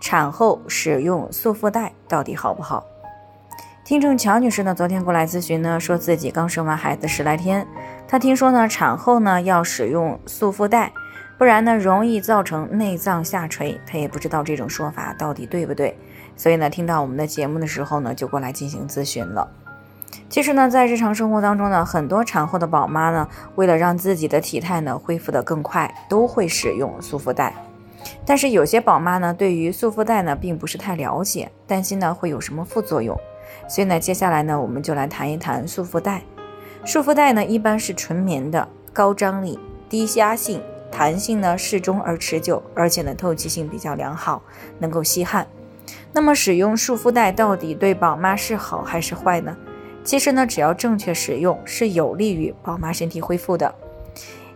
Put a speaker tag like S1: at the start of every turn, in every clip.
S1: 产后使用束缚带到底好不好？听众乔女士呢，昨天过来咨询呢，说自己刚生完孩子十来天，她听说呢，产后呢要使用束缚带，不然呢容易造成内脏下垂。她也不知道这种说法到底对不对，所以呢，听到我们的节目的时候呢，就过来进行咨询了。其实呢，在日常生活当中呢，很多产后的宝妈呢，为了让自己的体态呢恢复得更快，都会使用束缚带。但是有些宝妈呢，对于束缚带呢，并不是太了解，担心呢会有什么副作用，所以呢，接下来呢，我们就来谈一谈束缚带。束缚带呢，一般是纯棉的，高张力、低压性，弹性呢适中而持久，而且呢透气性比较良好，能够吸汗。那么使用束缚带到底对宝妈是好还是坏呢？其实呢，只要正确使用，是有利于宝妈身体恢复的。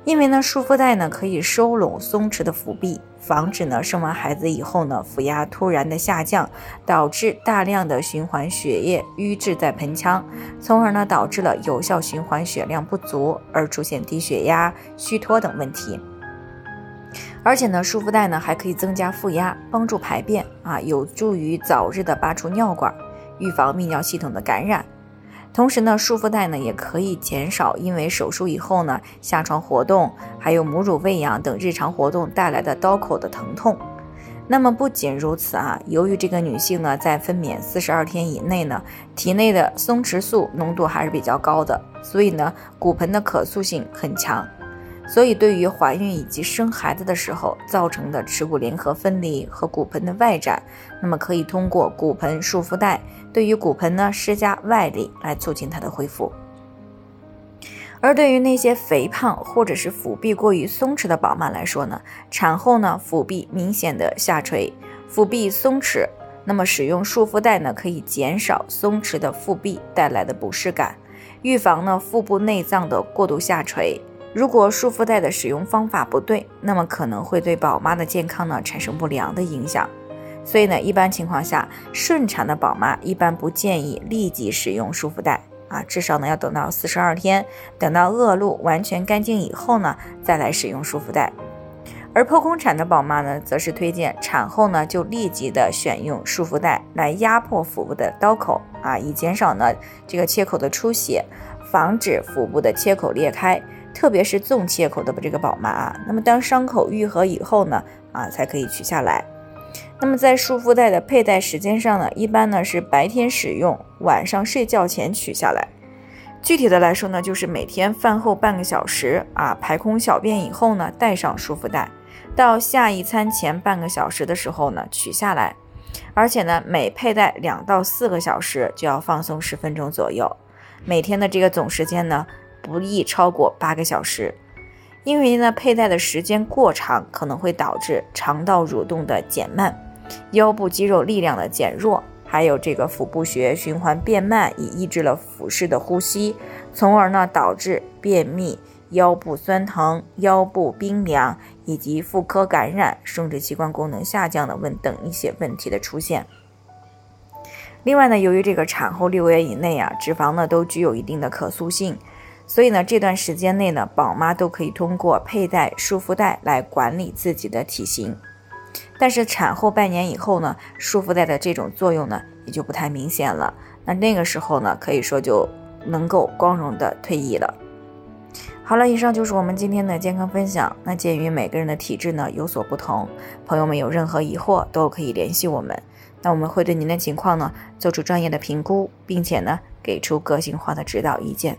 S1: 因为呢，束缚带呢可以收拢松弛的腹壁，防止呢生完孩子以后呢腹压突然的下降，导致大量的循环血液淤滞在盆腔，从而呢导致了有效循环血量不足，而出现低血压、虚脱等问题。而且呢，束缚带呢还可以增加腹压，帮助排便啊，有助于早日的拔出尿管，预防泌尿系统的感染。同时呢，束缚带呢也可以减少因为手术以后呢下床活动，还有母乳喂养等日常活动带来的刀口的疼痛。那么不仅如此啊，由于这个女性呢在分娩四十二天以内呢，体内的松弛素浓度还是比较高的，所以呢骨盆的可塑性很强。所以，对于怀孕以及生孩子的时候造成的耻骨联合分离和骨盆的外展，那么可以通过骨盆束缚带对于骨盆呢施加外力来促进它的恢复。而对于那些肥胖或者是腹壁过于松弛的宝妈来说呢，产后呢腹壁明显的下垂，腹壁松弛，那么使用束缚带呢可以减少松弛的腹壁带来的不适感，预防呢腹部内脏的过度下垂。如果束缚带的使用方法不对，那么可能会对宝妈的健康呢产生不良的影响。所以呢，一般情况下，顺产的宝妈一般不建议立即使用束缚带啊，至少呢要等到四十二天，等到恶露完全干净以后呢，再来使用束缚带。而剖宫产的宝妈呢，则是推荐产后呢就立即的选用束缚带来压迫腹部的刀口啊，以减少呢这个切口的出血，防止腹部的切口裂开。特别是纵切口的这个宝妈啊，那么当伤口愈合以后呢，啊才可以取下来。那么在束缚带的佩戴时间上呢，一般呢是白天使用，晚上睡觉前取下来。具体的来说呢，就是每天饭后半个小时啊，排空小便以后呢，戴上束缚带，到下一餐前半个小时的时候呢，取下来。而且呢，每佩戴两到四个小时就要放松十分钟左右。每天的这个总时间呢。不宜超过八个小时，因为呢，佩戴的时间过长可能会导致肠道蠕动的减慢，腰部肌肉力量的减弱，还有这个腹部血液循环变慢，以抑制了腹式的呼吸，从而呢导致便秘、腰部酸疼、腰部冰凉以及妇科感染、生殖器官功能下降的问等一些问题的出现。另外呢，由于这个产后六个月以内啊，脂肪呢都具有一定的可塑性。所以呢，这段时间内呢，宝妈都可以通过佩戴束缚带来管理自己的体型。但是产后半年以后呢，束缚带的这种作用呢，也就不太明显了。那那个时候呢，可以说就能够光荣的退役了。好了，以上就是我们今天的健康分享。那鉴于每个人的体质呢有所不同，朋友们有任何疑惑都可以联系我们。那我们会对您的情况呢做出专业的评估，并且呢给出个性化的指导意见。